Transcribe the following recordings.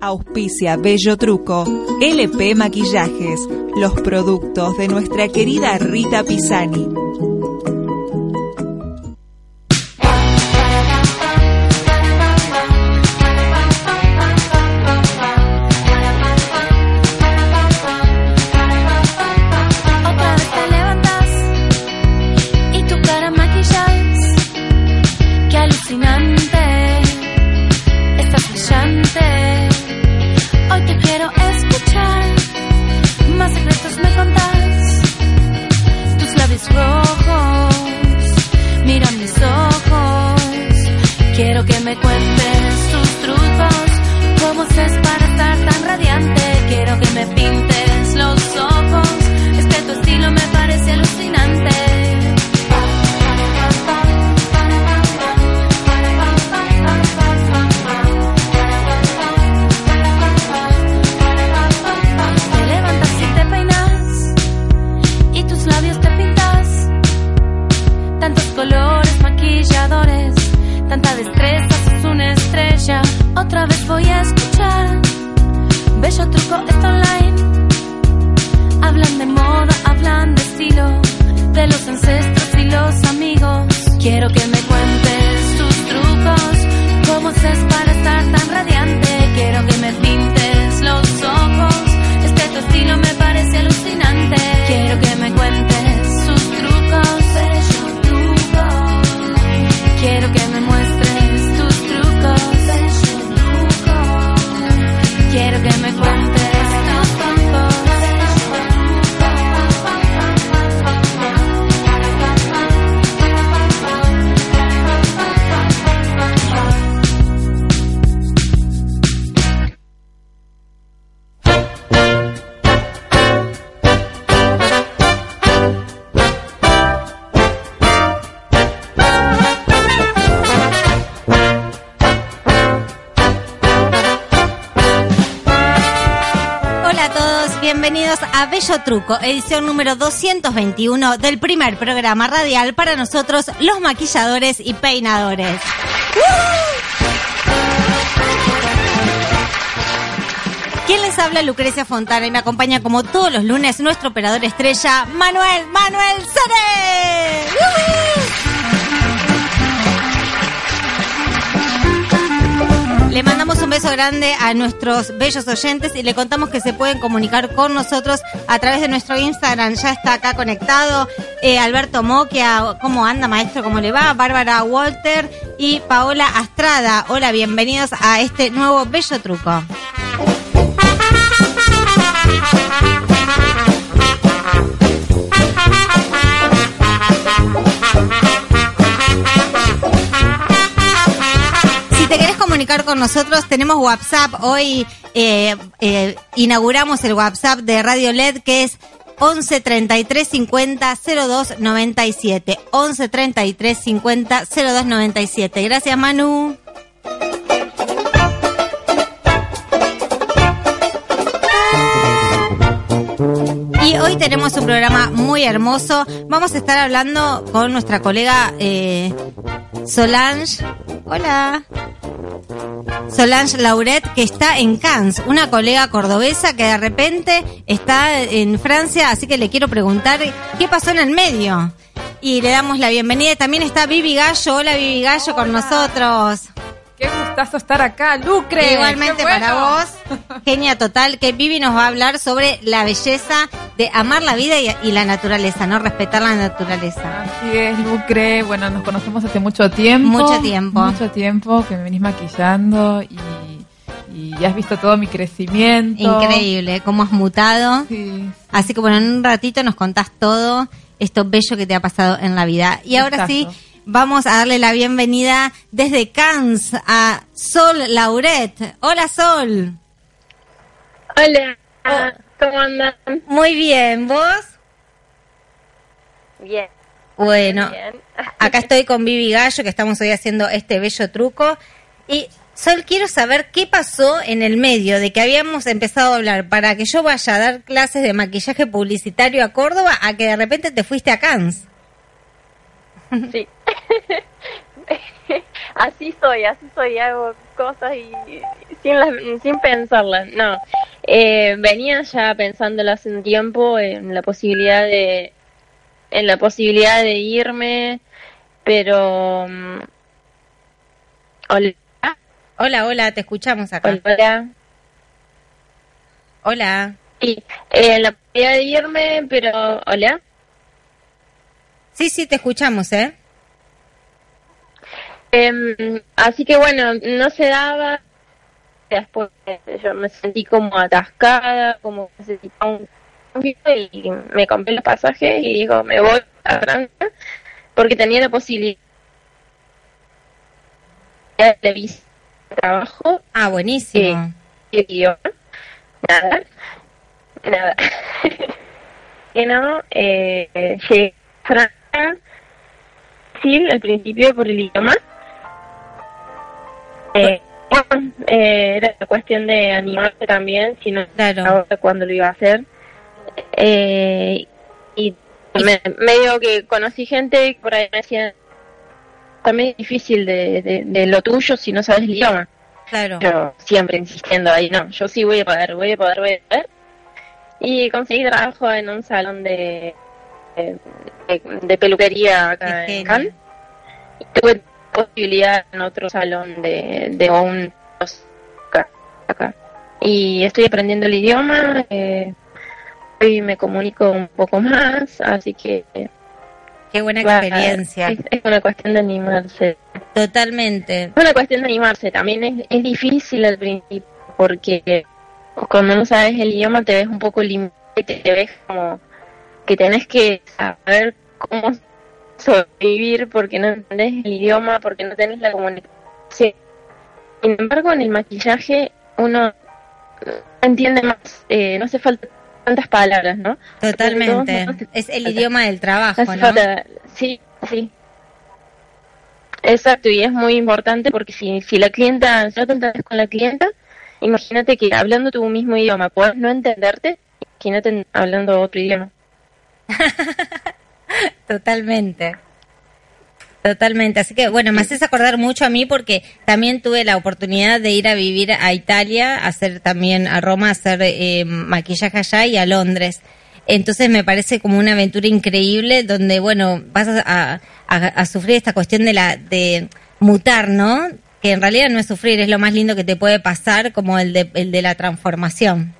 Auspicia Bello Truco, LP Maquillajes, los productos de nuestra querida Rita Pisani. Truco, edición número 221 del primer programa radial para nosotros, los maquilladores y peinadores. ¿Quién les habla? Lucrecia Fontana y me acompaña como todos los lunes nuestro operador estrella, Manuel, Manuel Sare. Le mandamos un beso grande a nuestros bellos oyentes y le contamos que se pueden comunicar con nosotros a través de nuestro Instagram. Ya está acá conectado eh, Alberto Moquia. ¿Cómo anda, maestro? ¿Cómo le va? Bárbara Walter y Paola Astrada. Hola, bienvenidos a este nuevo bello truco. Comunicar con nosotros, tenemos WhatsApp. Hoy eh, eh, inauguramos el WhatsApp de Radio LED que es 11 33 50 02 97. 11 33 50 02 97. Gracias, Manu. Y hoy tenemos un programa muy hermoso. Vamos a estar hablando con nuestra colega eh, Solange. Hola. Solange Lauret, que está en Cannes, una colega cordobesa que de repente está en Francia, así que le quiero preguntar qué pasó en el medio. Y le damos la bienvenida. También está Vivi Gallo. Hola Vivi Gallo con nosotros. Qué gustazo estar acá, Lucre. Igualmente bueno. para vos, genia total, que Vivi nos va a hablar sobre la belleza de amar la vida y, y la naturaleza, ¿no? Respetar la naturaleza. Así es, Lucre. Bueno, nos conocemos hace mucho tiempo. Mucho tiempo. Mucho tiempo que me venís maquillando y, y has visto todo mi crecimiento. Increíble, cómo has mutado. Sí. Así que bueno, en un ratito nos contás todo esto bello que te ha pasado en la vida. Y ahora sí. Vamos a darle la bienvenida desde Cannes a Sol Lauret. Hola Sol. Hola, ¿cómo andan? Muy bien, ¿vos? Bien. Bueno, Bien. acá estoy con Vivi Gallo, que estamos hoy haciendo este bello truco. Y Sol, quiero saber qué pasó en el medio de que habíamos empezado a hablar para que yo vaya a dar clases de maquillaje publicitario a Córdoba a que de repente te fuiste a Cannes. Sí. así soy, así soy, hago cosas y sin, las, sin pensarlas. No, eh, venía ya pensándolo hace un tiempo en la posibilidad de en la posibilidad de irme, pero mm, hola, Hola, hola, te escuchamos acá. hola. Hola. Sí, eh, la posibilidad de irme, pero hola. Sí, sí, te escuchamos, ¿eh? Em, así que bueno, no se daba. Después eh, yo me sentí como atascada, como necesitaba un cambio y me compré los pasajes y digo, me voy a Francia porque tenía la posibilidad de visa trabajo Ah, buenísimo. y el idioma. Nada, nada. que no, eh, llegué a Francia, sí, al principio por el idioma. Eh, bueno, eh, era cuestión de animarse también, si no Claro. cuándo lo iba a hacer. Eh, y me, medio que conocí gente por ahí me decían, también es difícil de, de, de lo tuyo si no sabes el idioma Claro. yo siempre insistiendo ahí, no, yo sí voy a poder, voy a poder, voy a poder. Y conseguí trabajo en un salón de, de, de peluquería acá en. Cannes. Y tuve posibilidad en otro salón de, de un acá, acá. Y estoy aprendiendo el idioma, eh, hoy me comunico un poco más, así que Qué buena va, experiencia. es, es una cuestión de animarse. Totalmente. Es una cuestión de animarse, también es, es difícil al principio porque cuando no sabes el idioma te ves un poco limitado y te ves como que tenés que saber cómo sobrevivir porque no entendés el idioma, porque no tenés la comunicación. Sin embargo, en el maquillaje uno entiende más, eh, no hace falta tantas palabras, ¿no? Totalmente. Es el idioma del trabajo, Hace ¿no? falta- sí, sí. Exacto, y es muy importante porque si, si la clienta, si no te entendés con la clienta, imagínate que hablando tu mismo idioma puedes no entenderte, imagínate hablando otro idioma. Totalmente. Totalmente. Así que, bueno, me haces acordar mucho a mí porque también tuve la oportunidad de ir a vivir a Italia, a hacer también a Roma, a hacer eh, maquillaje allá y a Londres. Entonces me parece como una aventura increíble donde, bueno, vas a, a- a- a sufrir esta cuestión de la de mutar, ¿no? Que en realidad no es sufrir, es lo más lindo que te puede pasar, como el de, el de la transformación.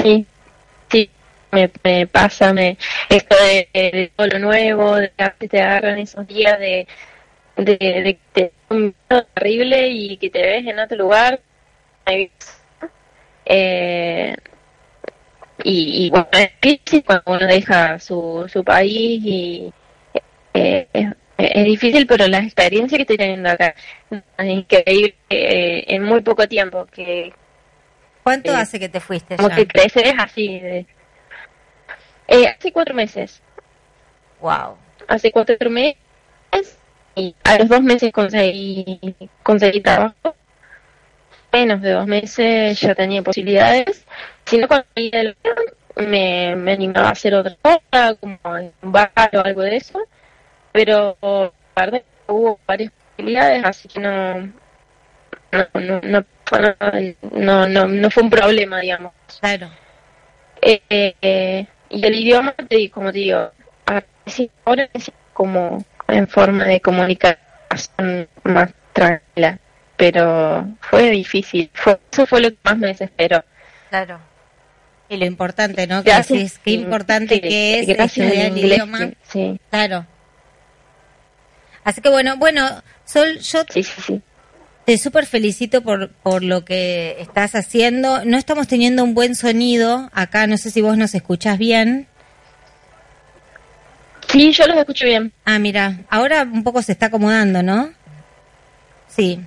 Sí, sí, me, me pasa, me, esto de, de todo lo nuevo, de que te agarran esos días de, de, de que te un miedo terrible y que te ves en otro lugar. Eh, y, y bueno, es difícil cuando uno deja su, su país y eh, es, es difícil, pero la experiencia que estoy teniendo acá es increíble eh, en muy poco tiempo, que ¿Cuánto Eh, hace que te fuiste como ya? que creces así. de- Eh, hace cuatro meses. Wow. Hace cuatro meses y a los dos meses conseguí, conseguí trabajo. Menos de dos meses ya tenía posibilidades. Si no conseguía el me, me animaba a hacer otra cosa, como en un bar o algo de eso. Pero que hubo varias posibilidades, así que no, no, no, no, fue- no, no, no fue un problema, digamos. Claro. Eh, eh, y el idioma, te como te digo, ahora es como en forma de comunicación más tranquila, pero fue difícil, fue, eso fue lo que más me desesperó. Claro. Y lo importante, ¿no? Que Gracias, decís, qué importante sí, que es estudiar el inglés, idioma. sí, Sí, Claro. Así que bueno, bueno, Sol, yo sí, sí, sí. Te súper felicito por, por lo que estás haciendo. No estamos teniendo un buen sonido acá, no sé si vos nos escuchás bien. Sí, yo los escucho bien. Ah, mira, ahora un poco se está acomodando, ¿no? Sí.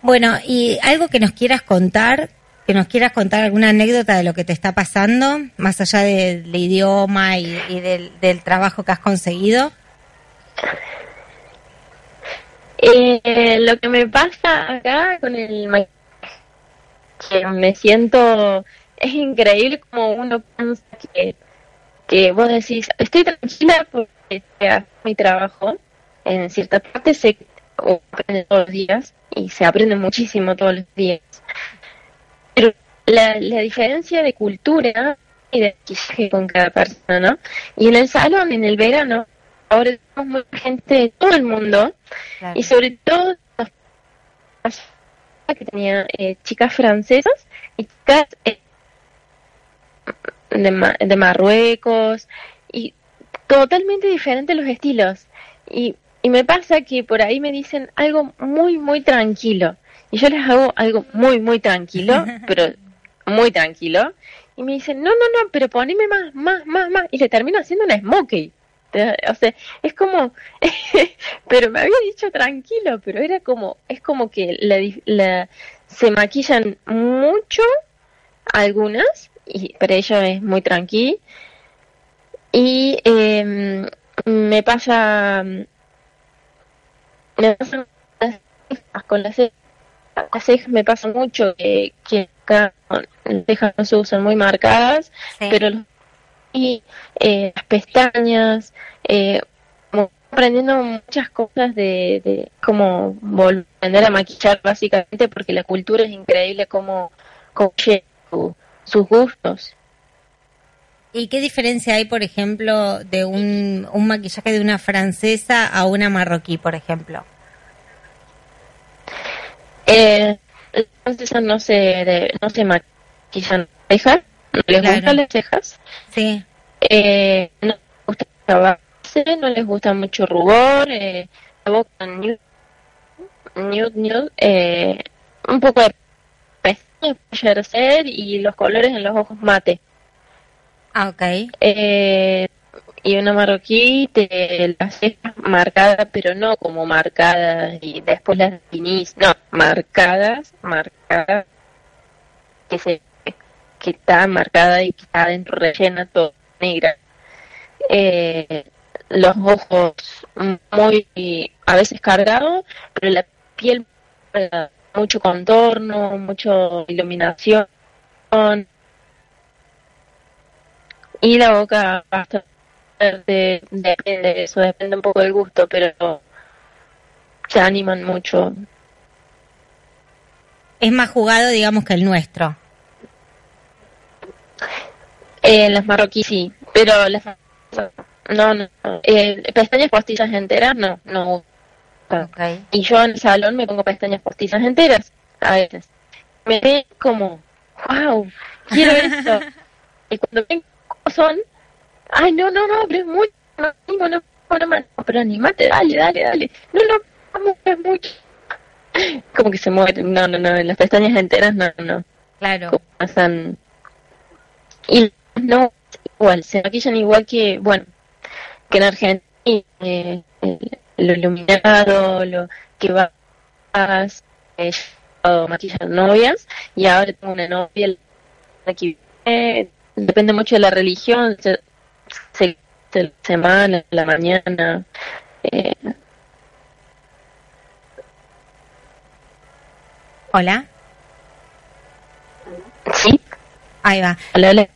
Bueno, y algo que nos quieras contar que nos quieras contar alguna anécdota de lo que te está pasando, más allá del idioma y, y del, del trabajo que has conseguido. Eh, lo que me pasa acá con el maquillaje, que me siento, es increíble como uno piensa que, que vos decís, estoy tranquila porque mi trabajo, en cierta parte se aprende todos los días y se aprende muchísimo todos los días. Pero la, la diferencia de cultura y de maquillaje con cada persona, ¿no? Y en el salón, en el verano, ahora gente de todo el mundo Claro. y sobre todo las que tenía eh, chicas francesas y chicas eh, de, Ma- de Marruecos y totalmente diferentes los estilos y, y me pasa que por ahí me dicen algo muy muy tranquilo y yo les hago algo muy muy tranquilo pero muy tranquilo y me dicen no no no pero poneme más más más más y le termino haciendo una smokey Te- o sea es como pero me había dicho tranquilo pero era como es como que la, la- se maquillan mucho algunas y para ello es muy tranqui y eh, me pasa me pasa con las cejas las cejas me pasa mucho que, que acá las cejas no se usan muy marcadas Sí. pero los- y eh, las pestañas eh, como aprendiendo muchas cosas de, de cómo volver a maquillar básicamente porque la cultura es increíble como, su- sus gustos. ¿Y qué diferencia hay, por ejemplo, de un, un maquillaje de una francesa a una marroquí, por ejemplo? eh, francesas no se de- no se maquillan cejas les Claro. gustan las cejas Sí, eh, no les gusta la base, no les gusta mucho rubor, eh, la boca nude, nude, nude, eh, un poco de pestañas puede ser y los colores en los ojos mate. ah, ok. Eh, y una marroquí te las cejas marcadas, pero no como marcadas y después las definís, no, marcadas, marcadas, que se que está marcada y que está dentro rellena todo negra. Eh, los ojos muy a veces cargados, pero la piel mucho contorno, mucho iluminación y la boca bastante verde, depende de eso, depende un poco del gusto, pero se animan mucho. Es más jugado, digamos, que el nuestro. Eh, las marroquíes sí, pero las no, no, no. Eh, pestañas postizas enteras no, no. Ok. Y yo en el salón me pongo pestañas postizas enteras a veces. Me ven como, wow, quiero eso. y cuando ven cómo son, ay, no, no, no, pero es mucho, no, no, no, no, pero animate, dale, dale, dale. No, no, vamos, es mucho. Como que se mueren, no, no, no, en las pestañas enteras no, no. Claro. como pasan y no igual se maquillan igual que bueno que en Argentina eh, lo iluminado lo que vas eh, yo maquillar novias y ahora tengo una novia que viene, depende mucho de la religión se, se, se- la semana la mañana eh, Hola. sí Ahí va. hola, hola.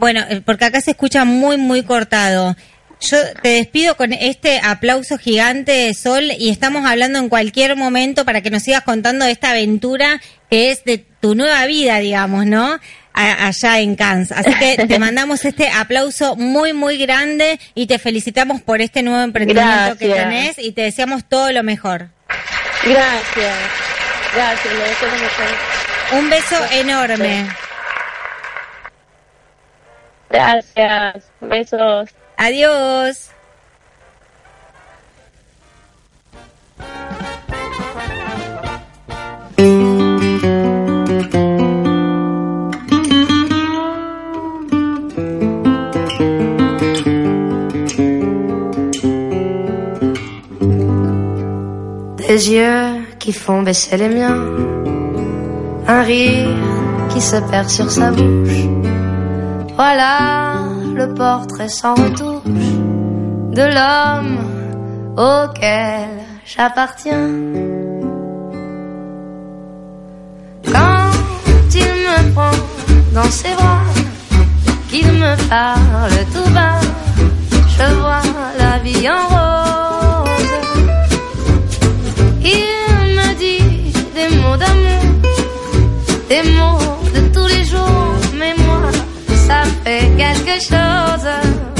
Bueno, eh, porque acá se escucha muy, muy cortado. Yo te despido con este aplauso gigante, Sol, y estamos hablando en cualquier momento para que nos sigas contando de esta aventura que es de tu nueva vida, digamos, ¿no? A- allá en Cannes. Así que te mandamos este aplauso muy, muy grande y te felicitamos por este nuevo emprendimiento que tenés y te deseamos todo lo mejor. gracias gracias lo mejor. Un beso enorme. Gracias. Besos. Adiós. Des yeux qui font baisser les miens, un rire qui se perd sur sa bouche. Voilà le portrait sans retouche de l'homme auquel j'appartiens. Quand il me prend dans ses bras, qu'il me parle tout bas, je vois la vie en rose. Il me dit des mots d'amour, des mots quelque chose.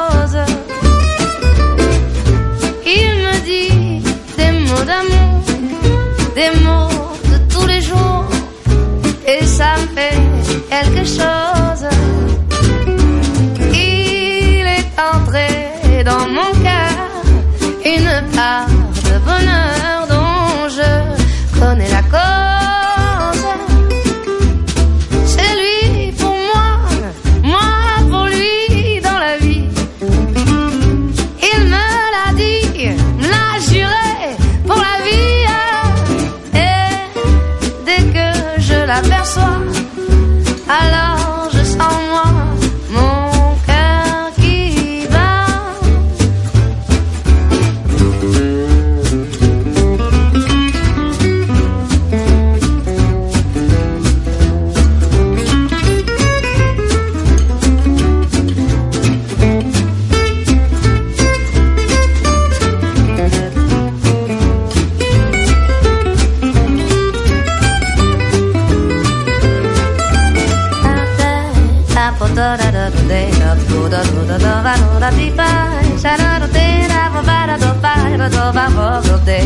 D'amour, des mots de tous les jours, et ça me fait quelque chose. Il est entré dans mon cœur une part de bonheur do do va da ti fa sa na do te na va va do fa do va go go te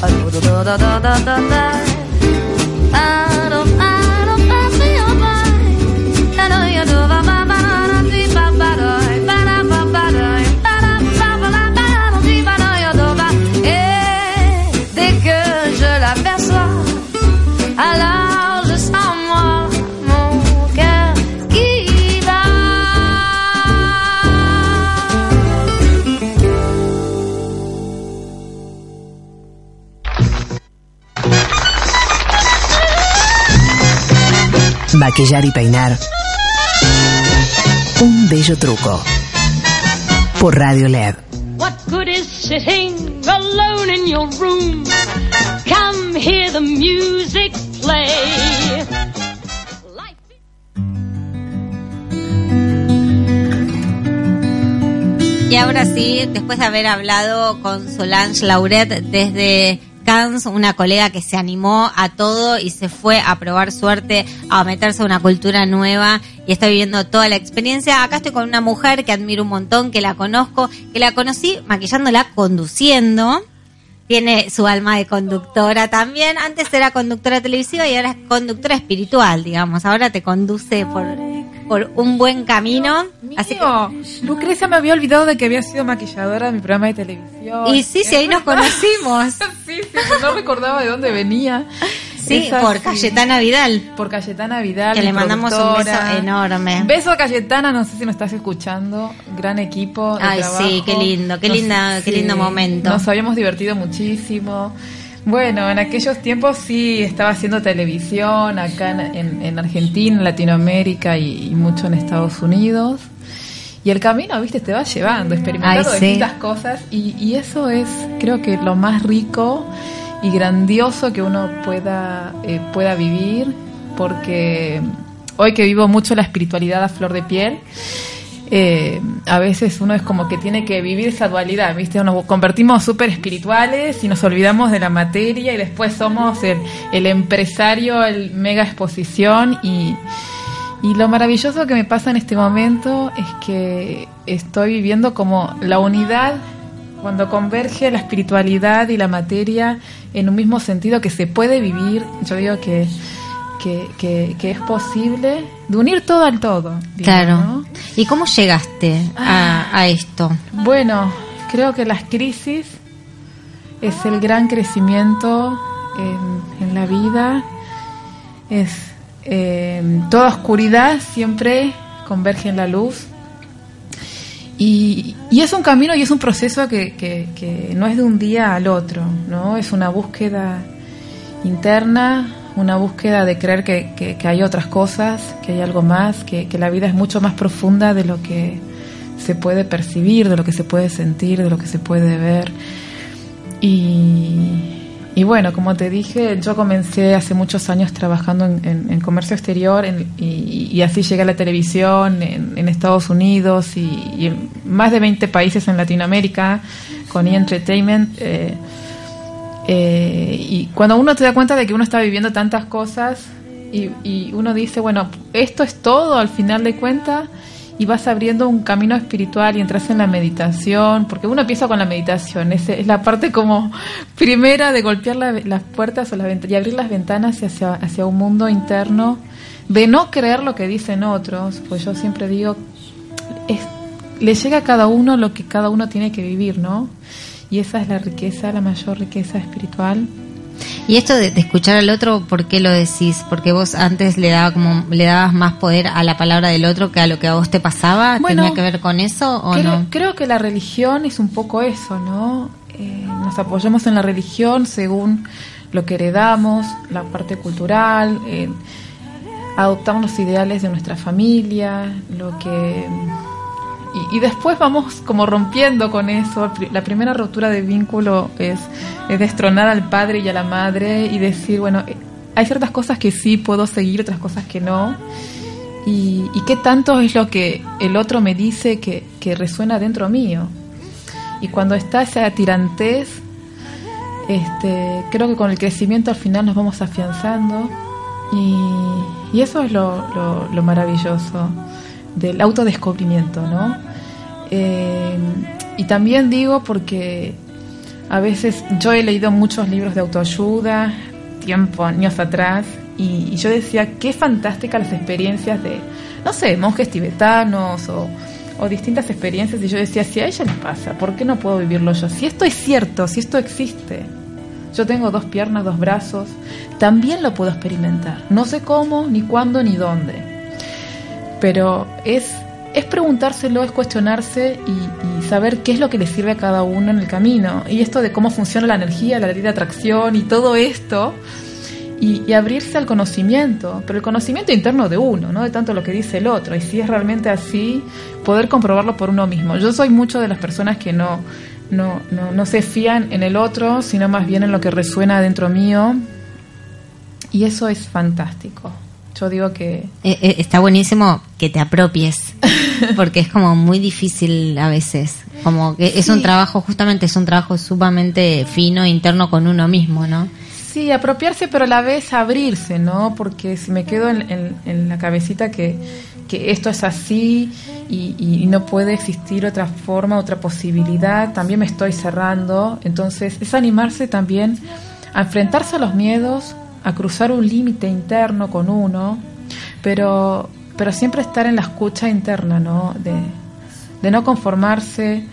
do do do do do do Maquillar y peinar. Un bello truco. Por Radio LED. What good is sitting alone in your room? Come hear the music play. Y ahora sí, después de haber hablado con Solange Lauret desde Una colega que se animó a todo y se fue a probar suerte, a meterse a una cultura nueva y está viviendo toda la experiencia. Acá estoy con una mujer que admiro un montón, que la conozco, que la conocí maquillándola conduciendo. Tiene su alma de conductora también. Antes era conductora televisiva y ahora es conductora espiritual, digamos. Ahora te conduce por, por un buen camino. Así que, Mío, Lucrecia me había olvidado de que había sido maquilladora de mi programa de televisión. y sí, sí, ahí nos conocimos. sí, sí, no recordaba de dónde venía. Sí, así. por Cayetana Vidal. Por Cayetana Vidal. Que le mandamos un beso enorme. Beso a Cayetana, no sé si nos estás escuchando. Gran equipo. de Ay, trabajo. sí, qué lindo, qué Nos- linda, qué lindo momento. Nos habíamos divertido muchísimo. Bueno, en aquellos tiempos sí estaba haciendo televisión acá en, en- en Argentina, en Latinoamérica y, y mucho en Estados Unidos. y el camino, viste, te va llevando, experimentando Ay, sí. distintas cosas y, y eso es, creo que lo más rico y grandioso que uno pueda, eh, pueda vivir, porque hoy que vivo mucho la espiritualidad a flor de piel, eh, a veces uno es como que tiene que vivir esa dualidad, ¿viste? Nos convertimos súper espirituales y nos olvidamos de la materia y después somos el, el empresario, el mega exposición y, y lo maravilloso que me pasa en este momento es que estoy viviendo como la unidad cuando converge la espiritualidad y la materia en un mismo sentido que se puede vivir, yo digo que, que, que- que es posible de unir todo al todo. Claro. ¿no? ¿Y cómo llegaste a, a esto? Bueno, creo que las crisis es el gran crecimiento en, en la vida. Es eh, toda oscuridad siempre converge en la luz. Y, y es un camino y es un proceso que, que- que no es de un día al otro, ¿no? Es una búsqueda interna, una búsqueda de creer que, que- hay otras cosas, que hay algo más, que, que la vida es mucho más profunda de lo que se puede percibir, de lo que se puede sentir, de lo que se puede ver. Y, y bueno, como te dije, yo comencé hace muchos años trabajando en, en- en comercio exterior y, así llegué a la televisión en, Estados Unidos y, en más de 20 países en Latinoamérica con E! Entertainment. eh, eh, y cuando uno te da cuenta de que uno está viviendo tantas cosas y, y uno dice, bueno, esto es todo al final de cuentas y vas abriendo un camino espiritual y entras en la meditación, porque uno empieza con la meditación, es, es la parte como primera de golpear la- las puertas o las y abrir las ventanas hacia, hacia un mundo interno, de no creer lo que dicen otros, pues yo siempre digo, es, le llega a cada uno lo que cada uno tiene que vivir, ¿no? Y esa es la riqueza, la mayor riqueza espiritual. Y esto de, de escuchar al otro, ¿por qué lo decís? Porque vos antes le daba como le dabas más poder a la palabra del otro que a lo que a vos te pasaba. Bueno, ¿Tenía que ver con eso o creo, no? creo que la religión es un poco eso, ¿no? Eh, nos apoyamos en la religión según lo que heredamos, la parte cultural, eh, adoptamos los ideales de nuestra familia, lo que y, después vamos como rompiendo con eso. La primera ruptura de vínculo es, es destronar al padre y a la madre y decir, bueno, eh, hay ciertas cosas que sí puedo seguir, otras cosas que no. Y, y qué tanto es lo que el otro me dice que, resuena dentro mío. Y cuando está esa tirantez, este, creo que con el crecimiento al final nos vamos afianzando y, eso es lo maravilloso del autodescubrimiento, ¿no? Eh, y también digo porque a veces yo he leído muchos libros de autoayuda, tiempo, años atrás, y, yo decía, qué fantásticas las experiencias de, no sé, monjes tibetanos o, o distintas experiencias, y yo decía, si a ella les pasa, ¿por qué no puedo vivirlo yo? Si esto es cierto, si esto existe, yo tengo dos piernas, dos brazos, también lo puedo experimentar. No sé cómo, ni cuándo, ni dónde. Pero es, es preguntárselo, es cuestionarse y, saber qué es lo que le sirve a cada uno en el camino. Y esto de cómo funciona la energía, la ley de atracción y todo esto. Y, y abrirse al conocimiento, pero el conocimiento interno de uno, no de tanto lo que dice el otro. Y si es realmente así, poder comprobarlo por uno mismo. Yo soy mucho de las personas que no, no, no, no se fían en el otro, sino más bien en lo que resuena dentro mío. Y eso es fantástico. Yo digo que Eh, eh, está buenísimo que te apropies, porque es como muy difícil a veces. Como que es un trabajo, justamente es un trabajo sumamente fino, interno con uno mismo, ¿no? Sí, apropiarse, pero a la vez abrirse, ¿no? Porque si me quedo en, en- en la cabecita que, que esto es así y, y no puede existir otra forma, otra posibilidad, también me estoy cerrando. Entonces, es animarse también a enfrentarse a los miedos, a cruzar un límite interno con uno, pero, pero siempre estar en la escucha interna, ¿no? De, de no conformarse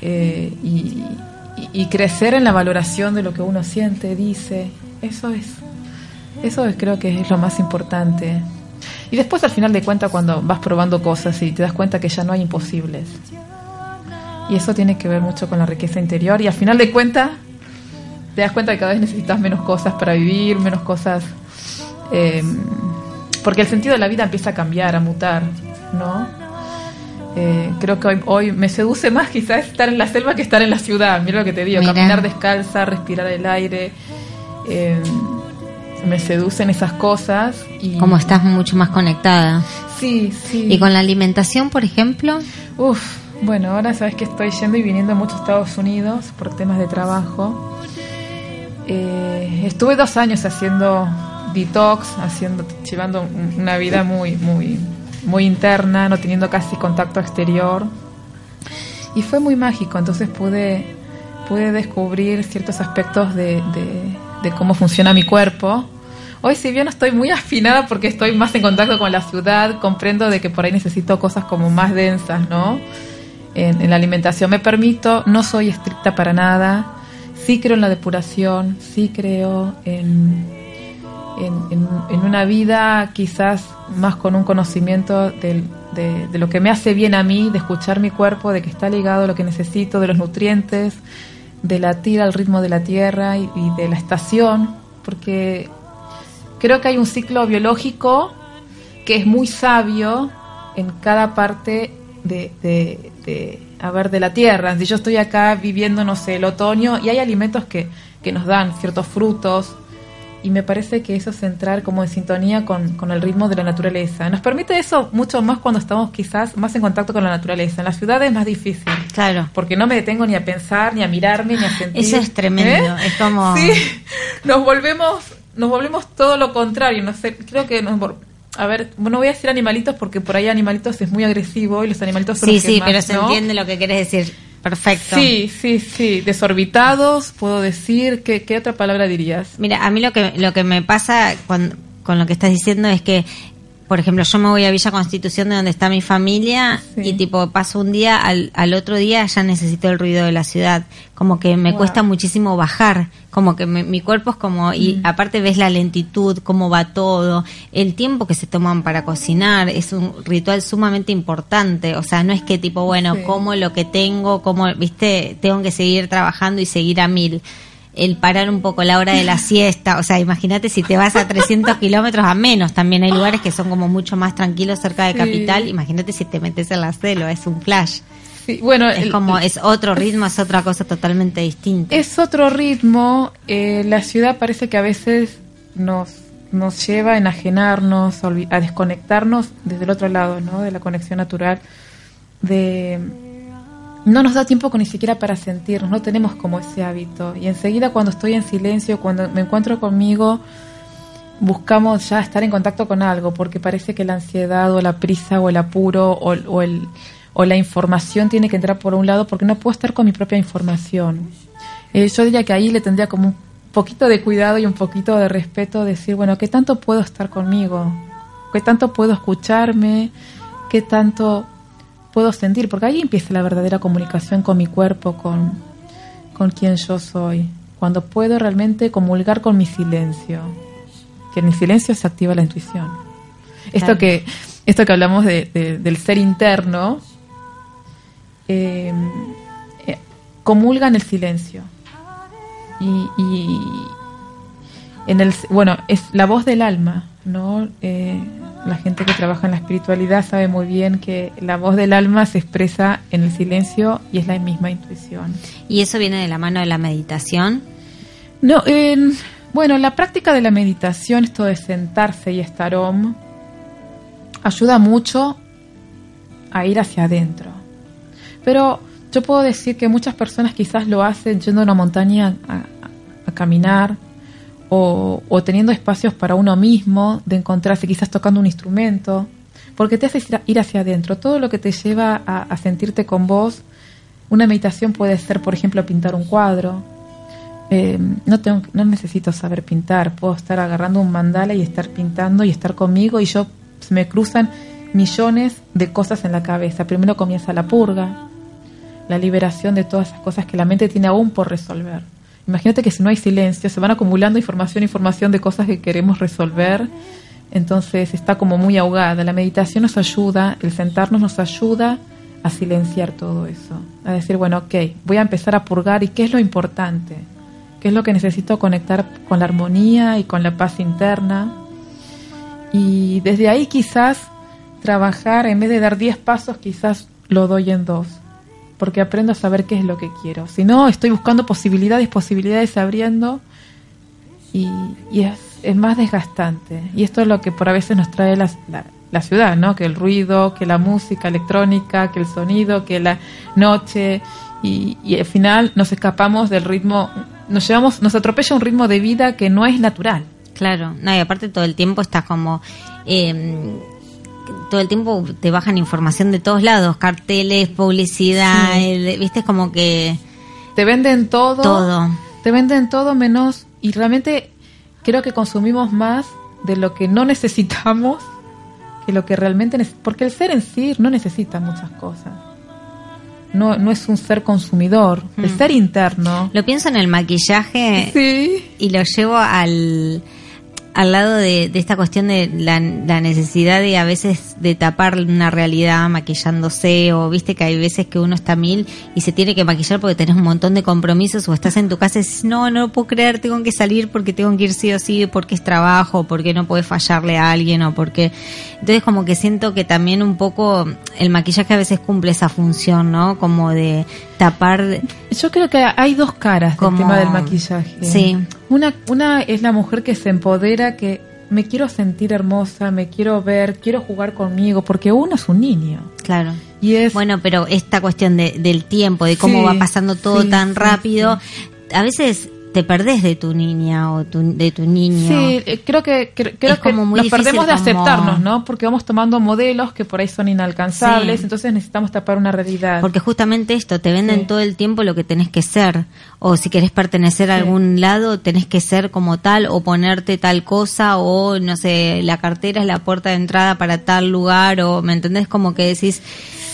eh, y, y- crecer en la valoración de lo que uno siente, dice. Eso es, eso es, creo que es lo más importante. Y después al final de cuentas cuando vas probando cosas y te das cuenta que ya no hay imposibles. Y eso tiene que ver mucho con la riqueza interior y al final de cuentas te das cuenta que cada vez necesitas menos cosas para vivir, menos cosas... eh, porque el sentido de la vida empieza a cambiar, a mutar, ¿no? Eh, creo que hoy, hoy me seduce más quizás estar en la selva que estar en la ciudad. Mira lo que te digo, Mira. caminar descalza, respirar el aire. eh, me seducen esas cosas. Y, Como estás mucho más conectada. Sí, sí. ¿Y con la alimentación, por ejemplo? Uf, bueno, ahora sabes que estoy yendo y viniendo mucho a Estados Unidos por temas de trabajo. Eh, estuve dos años haciendo detox, haciendo, llevando un- una vida muy, muy, muy interna, no teniendo casi contacto exterior. Y fue muy mágico, entonces pude, pude descubrir ciertos aspectos de, cómo funciona mi cuerpo. Hoy, si bien estoy muy afinada porque estoy más en contacto con la ciudad, comprendo de que por ahí necesito cosas como más densas, ¿no? En la alimentación me permito, no soy estricta para nada, sí creo en la depuración, sí creo en, en, en- una vida quizás más con un conocimiento del- de, de lo que me hace bien a mí, de escuchar mi cuerpo, de que está ligado a lo que necesito, de los nutrientes, de latir al ritmo de la tierra y, de la estación, porque creo que hay un ciclo biológico que es muy sabio en cada parte de, de, a ver, de la tierra. Si yo estoy acá viviendo, no sé, el otoño y hay alimentos que, que nos dan ciertos frutos y me parece que eso es entrar como en sintonía con, con el ritmo de la naturaleza. Nos permite eso mucho más cuando estamos quizás más en contacto con la naturaleza. En la ciudad es más difícil. Claro. Porque no me detengo ni a pensar, ni a mirarme, ni a sentir. Eso es tremendo. ¿Eh? Es como. Sí, nos volvemos, nos volvemos todo lo contrario. No sé, creo que nos, a ver, no voy a decir animalitos porque por ahí animalitos es muy agresivo y los animalitos son Sí, los que sí, más, pero se ¿no? entiende lo que quieres decir. Perfecto. Sí, sí, sí, desorbitados, puedo decir. ¿Qué, qué otra palabra dirías? Mira, a mí lo que, lo que me pasa con, con lo que estás diciendo es que, por ejemplo, yo me voy a Villa Constitución, de donde está mi familia, Sí. y tipo, paso un día, al, al otro día ya necesito el ruido de la ciudad. Como que me Wow. cuesta muchísimo bajar, como que me- mi cuerpo es como, y Mm. aparte ves la lentitud, cómo va todo, el tiempo que se toman para cocinar, es un ritual sumamente importante. O sea, no es que tipo, bueno, Sí. como lo que tengo, como, viste, tengo que seguir trabajando y seguir a mil el parar un poco la hora de la siesta, o sea, imagínate si te vas a 300 kilómetros a menos, también hay lugares que son como mucho más tranquilos cerca de Sí. capital, imagínate si te metes en la selva, es un flash, Sí, bueno, es el- como, es otro ritmo, es otra cosa totalmente distinta. Es otro ritmo. eh, la ciudad parece que a veces nos, nos lleva a enajenarnos, a desconectarnos desde el otro lado, ¿no? De la conexión natural. De no nos da tiempo ni siquiera para sentirnos, no tenemos como ese hábito. Y enseguida cuando estoy en silencio, cuando me encuentro conmigo, buscamos ya estar en contacto con algo, porque parece que la ansiedad o la prisa o el apuro o, o el, o la información tiene que entrar por un lado, porque no puedo estar con mi propia información. Eh, yo diría que ahí le tendría como un poquito de cuidado y un poquito de respeto, decir, bueno, ¿qué tanto puedo estar conmigo? ¿Qué tanto puedo escucharme? ¿Qué tanto puedo sentir? Porque ahí empieza la verdadera comunicación con mi cuerpo, con, con quien yo soy. Cuando puedo realmente comulgar con mi silencio. Que en el silencio se activa la intuición. Esto Claro. que esto que hablamos de- de- del ser interno, eh, eh, comulga en el silencio. Y, y en el bueno, es la voz del alma, ¿no? Eh, la gente que trabaja en la espiritualidad sabe muy bien que la voz del alma se expresa en el silencio y es la misma intuición. Y eso viene de la mano de la meditación. No, en- bueno, la práctica de la meditación, esto de sentarse y estar om, ayuda mucho a ir hacia adentro. Pero yo puedo decir que muchas personas quizás lo hacen yendo a una montaña a, a- a caminar o, teniendo espacios para uno mismo, de encontrarse quizás tocando un instrumento, porque te hace ir- hacia adentro. Todo lo que te lleva a, sentirte con vos, una meditación puede ser, por ejemplo, pintar un cuadro, eh, no tengo, necesito saber pintar, puedo estar agarrando un mandala y estar pintando y estar conmigo y yo se me cruzan millones de cosas en la cabeza. Primero comienza la purga, la liberación de todas esas cosas que la mente tiene aún por resolver. Imagínate que si no hay silencio, se van acumulando información, información de cosas que queremos resolver, entonces está como muy ahogada. La meditación nos ayuda, el sentarnos nos ayuda a silenciar todo eso, a decir, bueno, ok, voy a empezar a purgar y qué es lo importante, qué es lo que necesito conectar con la armonía y con la paz interna. Y desde ahí quizás trabajar, en vez de dar 10 pasos, quizás lo doy en dos, porque aprendo a saber qué es lo que quiero. Si no, estoy buscando posibilidades, posibilidades abriendo y, y es, es más desgastante. Y esto es lo que por a veces nos trae la, la, ciudad, ¿no? Que el ruido, que la música electrónica, que el sonido, que la noche y, y al final nos escapamos del ritmo, nos llevamos, nos atropella un ritmo de vida que no es natural. Claro, no, y aparte todo el tiempo estás como... eh, todo el tiempo te bajan información de todos lados, carteles, publicidad, Sí. el- viste, es como que Te venden todo, todo. te venden todo menos y realmente creo que consumimos más de lo que no necesitamos que lo que realmente neces- porque el ser en sí no necesita muchas cosas. No, no es un ser consumidor, el Mm. ser interno. Lo pienso en el maquillaje Sí. y lo llevo al, al lado de, de esta cuestión de la, necesidad de a veces de tapar una realidad maquillándose o viste que hay veces que uno está mil y se tiene que maquillar porque tenés un montón de compromisos o estás en tu casa y dices, no, no lo puedo creer, tengo que salir porque tengo que ir sí o sí, porque es trabajo, porque no puedes fallarle a alguien o porque... Entonces como que siento que también un poco el maquillaje a veces cumple esa función, ¿no? Como de tapar... Yo creo que hay dos caras Como- del tema del maquillaje. Sí. Una, una es la mujer que se empodera, que me quiero sentir hermosa, me quiero ver, quiero jugar conmigo, porque uno es un niño. Claro. Y es Bueno, pero esta cuestión de, del tiempo, de cómo Sí, va pasando todo sí, tan rápido, a veces te perdés de tu niña o tu- de tu niño. Sí, creo que cre- creo que nos perdemos de como- aceptarnos, ¿no? Porque vamos tomando modelos que por ahí son inalcanzables, Sí. entonces necesitamos tapar una realidad. Porque justamente esto, te venden Sí. todo el tiempo lo que tenés que ser. O si querés pertenecer a algún lado, tenés que ser como tal o ponerte tal cosa o, no sé, la cartera es la puerta de entrada para tal lugar o, ¿me entendés? Como que decís,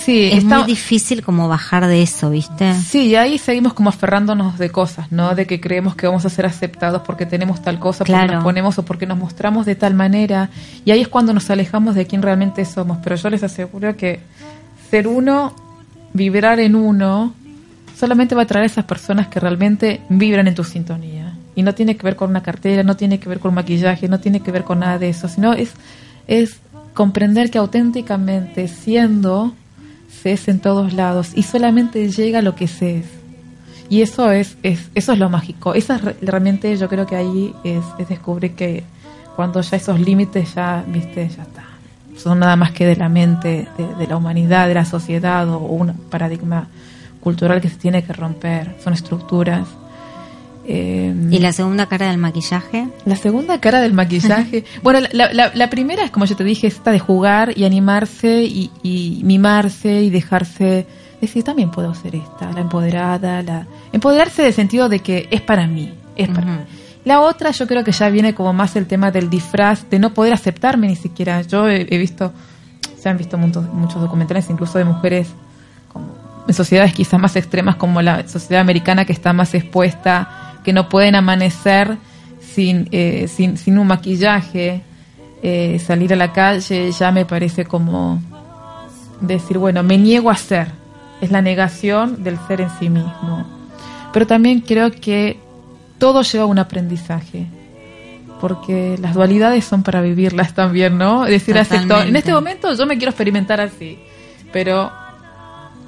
sí, es está- muy difícil como bajar de eso, ¿viste? Sí, y ahí seguimos como aferrándonos de cosas, ¿no? De que creemos que vamos a ser aceptados porque tenemos tal cosa, porque Claro. nos ponemos o porque nos mostramos de tal manera. Y ahí es cuando nos alejamos de quién realmente somos. Pero yo les aseguro que ser uno, vibrar en uno, solamente va a traer a esas personas que realmente vibran en tu sintonía. Y no tiene que ver con una cartera, no tiene que ver con maquillaje, no tiene que ver con nada de eso, sino es, es comprender que auténticamente siendo se es en todos lados y solamente llega lo que se es. Y eso es, es eso es lo mágico. Esa es re- realmente yo creo que ahí es, es descubrir que cuando ya esos límites ya, viste, ya está. Son nada más que de la mente, de la humanidad, de la sociedad o un paradigma cultural que se tiene que romper. Son estructuras. Eh, ¿Y la segunda cara del maquillaje? la segunda cara del maquillaje. bueno, la, la- la primera es, como yo te dije, esta de jugar y animarse y, y mimarse y dejarse. Decir, también puedo ser esta, la empoderada. la Empoderarse en el sentido de que es para mí. Es para mí. La otra, yo creo que ya viene como más el tema del disfraz, de no poder aceptarme ni siquiera. Yo he, he visto, se han visto muchos, muchos documentales, incluso de mujeres como en sociedades quizás más extremas como la sociedad americana que está más expuesta, que no pueden amanecer sin, eh, sin, sin un maquillaje, eh, salir a la calle, ya me parece como decir, bueno, me niego a ser, es la negación del ser en sí mismo. Pero también creo que todo lleva a un aprendizaje, porque las dualidades son para vivirlas también, ¿no? Es decir, acepto, en este momento yo me quiero experimentar así, pero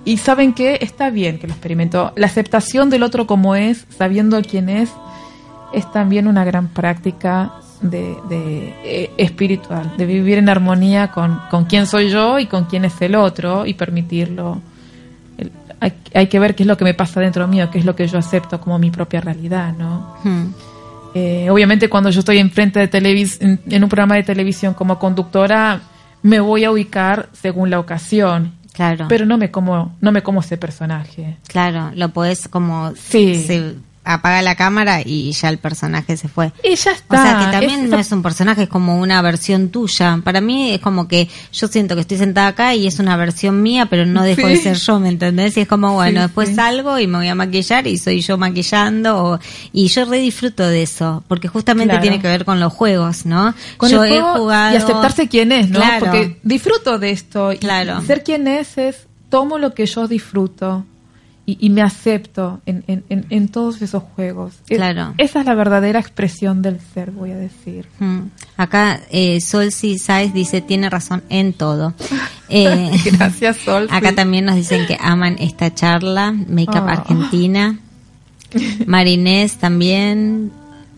y saben que está bien que lo experimento. La aceptación del otro como es, sabiendo quién es, es también una gran práctica de, de, eh, espiritual, de vivir en armonía con, con quién soy yo y con quién es el otro y permitirlo. El- hay, hay que ver qué es lo que me pasa dentro mío, qué es lo que yo acepto como mi propia realidad, ¿no? Hmm. Eh, obviamente cuando yo estoy enfrente de televis en, en un programa de televisión como conductora, me voy a ubicar según la ocasión, Claro. pero no me como, no me como ese personaje. Claro, lo podés como Sí. se apaga la cámara y ya el personaje se fue. Y ya O está. sea que también Es- no es un personaje, es como una versión tuya. Para mí es como que yo siento que estoy sentada acá y es una versión mía, pero no dejo Sí. de ser yo, ¿me entendés? Y es como, bueno, Sí, después sí. salgo y me voy a maquillar y soy yo maquillando. o- y yo re disfruto de eso, porque justamente Claro. tiene que ver con los juegos, ¿no? con yo el juego he jugado. y aceptarse quién es, ¿no? Claro. Porque disfruto de esto. y Claro. ser quien es es tomo lo que yo disfruto y, y me acepto en, en, en, en todos esos juegos. Es- Claro. esa es la verdadera expresión del ser, voy a decir. Mm. Acá eh, Sol C. Sáez dice, tiene razón en todo. Eh, Gracias, Sol. Acá sí. también nos dicen que aman esta charla, Makeup Oh. Argentina. Marinés también,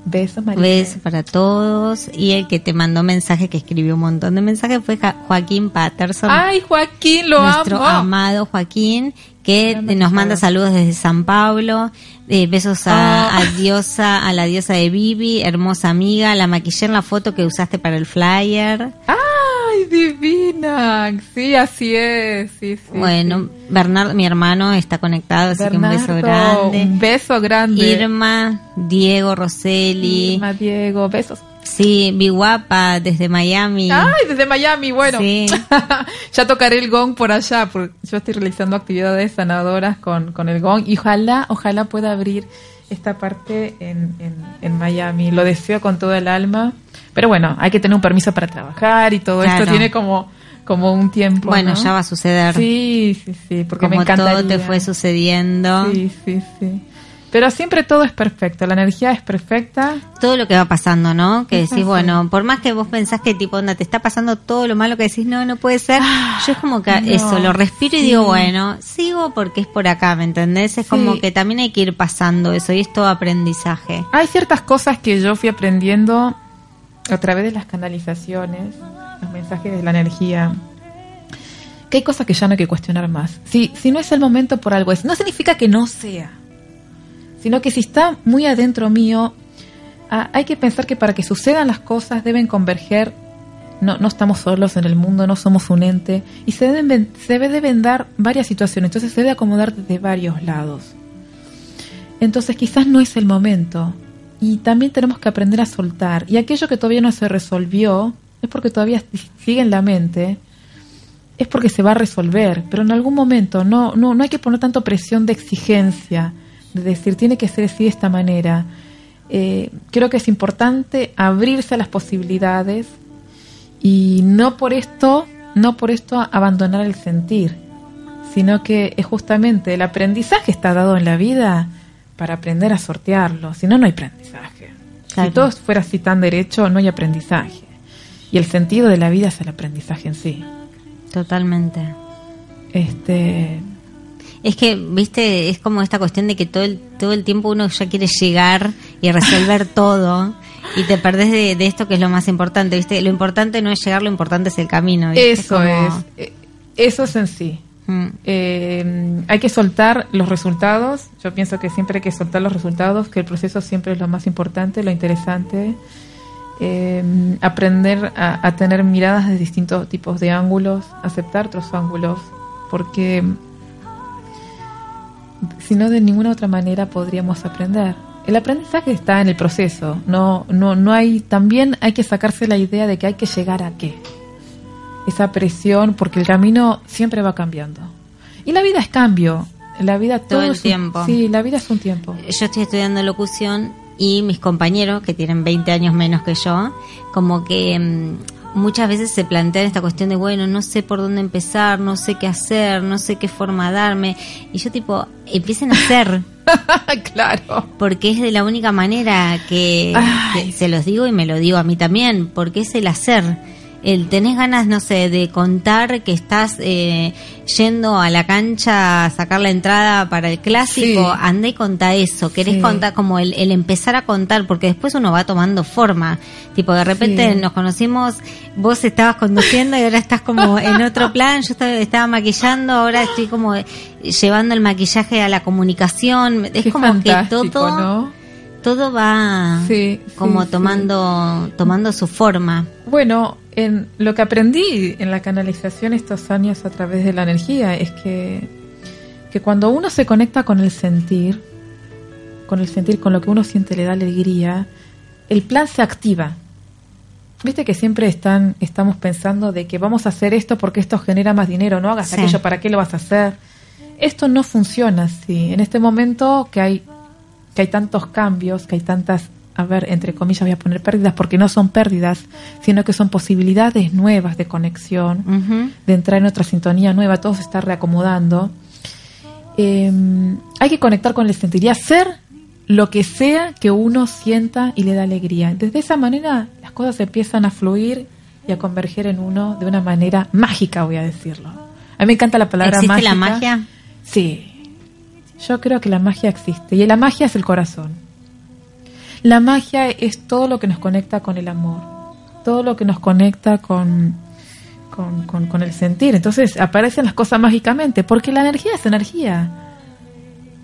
Besos, besos para todos. Y el que te mandó mensaje, que escribió un montón de mensajes, fue Joaquín Patterson. Ay, Joaquín, lo nuestro amo. amado Joaquín, que nos manda saludos desde San Pablo. Eh, besos a, Ah. a diosa, a la diosa de Vivi, hermosa amiga. La maquillé en la foto que usaste para el flyer. Ay, divina. Sí, así es. Sí, sí, bueno, Bernardo, mi hermano, está conectado, así Bernardo, que un beso grande. Un beso grande. Irma, Diego, Roseli. Irma, Diego, besos. Sí, mi guapa desde Miami. Ay, desde Miami, bueno. Sí. ya tocaré el gong por allá, porque yo estoy realizando actividades sanadoras con, con el gong y ojalá, ojalá pueda abrir esta parte en, en, en Miami. Lo deseo con todo el alma. Pero bueno, hay que tener un permiso para trabajar y todo Claro. esto tiene como, como un tiempo. bueno, ¿no? ya va a suceder. Sí, sí, sí, porque me como todo te fue sucediendo. Sí, sí, sí. Pero siempre todo es perfecto, la energía es perfecta. todo lo que va pasando, ¿no? Que Es decís, así. bueno, por más que vos pensás que tipo, onda, te está pasando todo lo malo que decís, no, no puede ser. Yo es como que Ah, no, eso, lo respiro y sí. digo, bueno, sigo porque es por acá, ¿me entendés? Es Sí. como que también hay que ir pasando eso y es todo aprendizaje. Hay ciertas cosas que yo fui aprendiendo a través de las canalizaciones, los mensajes de la energía, que hay cosas que ya no hay que cuestionar más. Si, si no es el momento por algo es, no significa que no sea, sino que si está muy adentro mío, ah, hay que pensar que para que sucedan las cosas deben converger. No, no estamos solos en el mundo, no somos un ente y se deben, se deben dar varias situaciones, entonces se debe acomodar desde varios lados. Entonces quizás no es el momento. Y también tenemos que aprender a soltar. Y aquello que todavía no se resolvió es porque todavía sigue en la mente. Es porque se va a resolver. Pero en algún momento no, no, no hay que poner tanto presión de exigencia. De decir, tiene que ser así de esta manera. Eh, creo que es importante abrirse a las posibilidades y no por esto, no por esto abandonar el sentir, sino que es justamente el aprendizaje está dado en la vida para aprender a sortearlo, si no, no hay aprendizaje. Claro. Si todo fuera así tan derecho, no hay aprendizaje. Y el sentido de la vida es el aprendizaje en sí. Totalmente. Este, Es que, viste, es como esta cuestión de que todo el, todo el tiempo uno ya quiere llegar y resolver todo y te perdés de, de esto que es lo más importante, viste. Lo importante no es llegar, lo importante es el camino. ¿viste? eso como- es, eh, eso es en sí. Mm. Eh, hay que soltar los resultados. Yo pienso que siempre hay que soltar los resultados, que el proceso siempre es lo más importante, lo interesante. Eh, aprender a, a tener miradas de distintos tipos de ángulos, aceptar otros ángulos, porque si no de ninguna otra manera podríamos aprender. El aprendizaje está en el proceso, no, no, no hay, también hay que sacarse la idea de que hay que llegar a qué esa presión porque el camino siempre va cambiando. Y la vida es cambio. La vida todo, el es un- tiempo. sí, la vida es un tiempo. Yo estoy estudiando locución y mis compañeros, que tienen 20 años menos que yo, como que mm, muchas veces se plantean esta cuestión de, bueno, no sé por dónde empezar, no sé qué hacer, no sé qué forma darme. Y yo tipo, empiecen a hacer. claro. porque es de la única manera que, que se los digo y me lo digo a mí también, porque es el hacer. El tenés ganas, no sé, de contar que estás eh, yendo a la cancha a sacar la entrada para el clásico, Sí. anda y contá eso. Querés Sí. contar como el, el empezar a contar, porque después uno va tomando forma. Tipo, de repente Sí. nos conocimos, vos estabas conduciendo y ahora estás como en otro plan, yo estaba, estaba maquillando, ahora estoy como llevando el maquillaje a la comunicación. Es Qué como que todo ¿no? Todo va Sí, como sí, tomando tomando su forma. Bueno, en lo que aprendí en la canalización estos años a través de la energía es que, que cuando uno se conecta con el sentir, con el sentir, con lo que uno siente le da alegría, el plan se activa. Viste que siempre están, estamos pensando de que vamos a hacer esto porque esto genera más dinero, no hagas Sí. aquello, ¿para qué lo vas a hacer? Esto no funciona así. En este momento que hay que hay tantos cambios, que hay tantas, a ver, entre comillas voy a poner pérdidas porque no son pérdidas, sino que son posibilidades nuevas de conexión, de entrar en otra sintonía nueva, todo se está reacomodando. eh, hay que conectar con el sentir y hacer lo que sea que uno sienta y le da alegría. Desde esa manera las cosas empiezan a fluir y a converger en uno de una manera mágica, voy a decirlo. A mí me encanta la palabra ¿Existe mágica. la magia? Sí. Yo creo que la magia existe. Y la magia es el corazón. La magia es todo lo que nos conecta con el amor. Todo lo que nos conecta con, con, con- el sentir. Entonces aparecen las cosas mágicamente. Porque la energía es energía.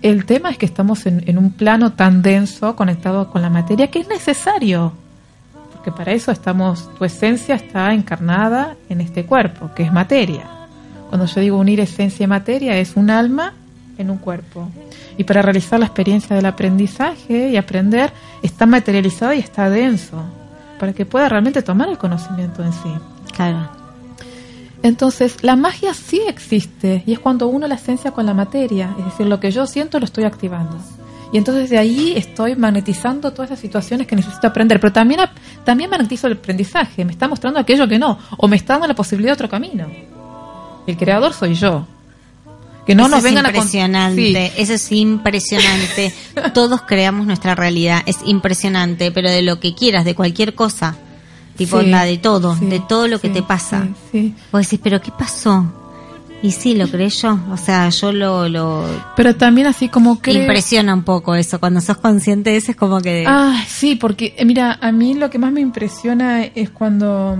El tema es que estamos en, en un plano tan denso, conectado con la materia, que es necesario. Porque para eso estamos, tu esencia está encarnada en este cuerpo, que es materia. Cuando yo digo unir esencia y materia, es un alma en un cuerpo. Y para realizar la experiencia del aprendizaje y aprender, está materializado y está denso, para que pueda realmente tomar el conocimiento en sí. Claro. Entonces, la magia sí existe y es cuando uno la esencia con la materia, es decir, lo que yo siento lo estoy activando. Y entonces de ahí estoy magnetizando todas esas situaciones que necesito aprender, pero también también magnetizo el aprendizaje, me está mostrando aquello que no, o me está dando la posibilidad de otro camino. El creador soy yo. Que no eso nos es vengan a impresionante, Sí. eso es impresionante. Todos creamos nuestra realidad, es impresionante, pero de lo que quieras, de cualquier cosa, tipo Sí, onda, de todo, sí, de todo lo que te pasa. Vos decís, pero ¿qué pasó? Y sí, lo creé yo, o sea, yo lo, lo Pero también así como que impresiona un poco eso, cuando sos consciente de eso es como que... Ah, sí, porque eh, mira, a mí lo que más me impresiona es cuando,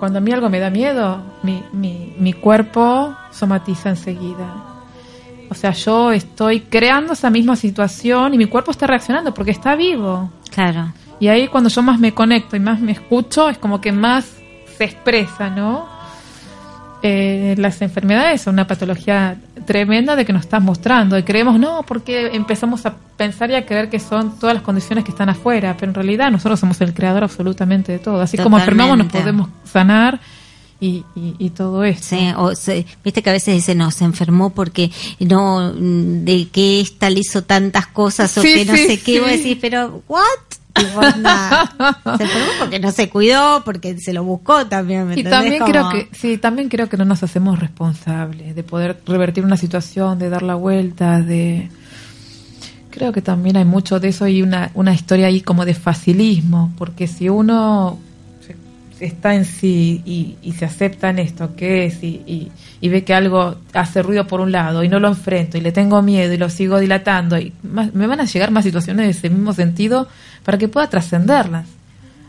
cuando a mí algo me da miedo, mi, mi, mi cuerpo somatiza enseguida. O sea, yo estoy creando esa misma situación y mi cuerpo está reaccionando porque está vivo. Claro. Y ahí cuando yo más me conecto y más me escucho, es como que más se expresa, ¿no? Eh, las enfermedades son una patología tremenda de que nos estás mostrando y creemos no porque empezamos a pensar y a creer que son todas las condiciones que están afuera pero en realidad nosotros somos el creador absolutamente de todo así como enfermamos nos podemos sanar y, y, y todo esto Sí, o se- viste que a veces dicen, no, se enfermó porque no, de que esta le hizo tantas cosas o que no sí, sé qué, sí. vos decís, pero, ¿what? Se enfermó porque no se cuidó, porque se lo buscó también, ¿me Y también Como- creo que sí, también creo que no nos hacemos responsables de poder revertir una situación, de dar la vuelta, de creo que también hay mucho de eso y una una historia ahí como de facilismo, porque si uno está en sí y, y se acepta en esto que es y, y, y ve que algo hace ruido por un lado y no lo enfrento y le tengo miedo y lo sigo dilatando y más- me van a llegar más situaciones de ese mismo sentido para que pueda trascenderlas.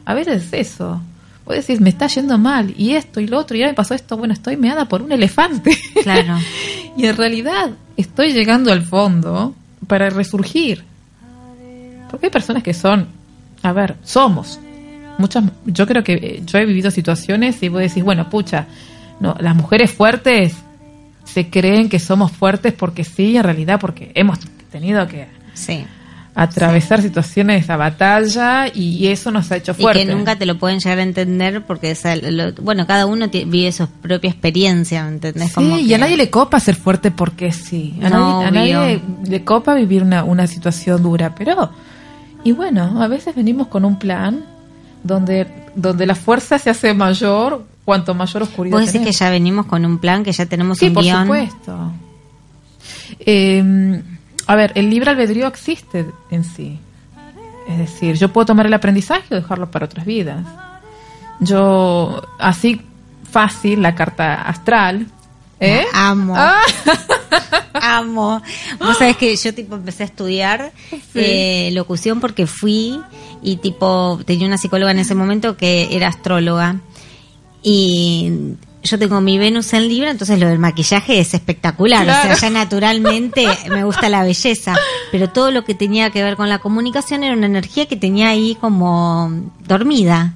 A veces es eso. Vos decís, me está yendo mal, y esto y lo otro, y ahora me pasó esto, bueno, estoy meada por un elefante. Claro. y en realidad estoy llegando al fondo para resurgir. Porque hay personas que son, a ver, somos. Muchas, yo creo que eh, yo he vivido situaciones y vos decís, bueno, pucha, no, las mujeres fuertes se creen que somos fuertes porque sí, en realidad porque hemos tenido que Sí. atravesar situaciones a batalla y eso nos ha hecho Y fuertes. que nunca te lo pueden llegar a entender porque, lo- bueno, cada uno vive su propia experiencia. Sí, Como y que- a nadie le copa ser fuerte porque sí. A, No, nadie, a nadie le copa vivir una, una situación dura, pero... Y bueno, a veces venimos con un plan donde, donde la fuerza se hace mayor cuanto mayor oscuridad Vos decís que ya venimos con un plan, que ya tenemos Sí, un por guion. supuesto. Eh, a ver, el libre albedrío existe en sí. Es decir, yo puedo tomar el aprendizaje o dejarlo para otras vidas. Yo, así fácil, la carta astral. ¿eh? Amo. Ah. Amo. Vos sabés que yo tipo empecé a estudiar eh, locución porque fui y tipo tenía una psicóloga en ese momento que era astróloga. Y yo tengo mi Venus en Libra, entonces lo del maquillaje es espectacular, o sea, ya naturalmente me gusta la belleza, pero todo lo que tenía que ver con la comunicación era una energía que tenía ahí como dormida.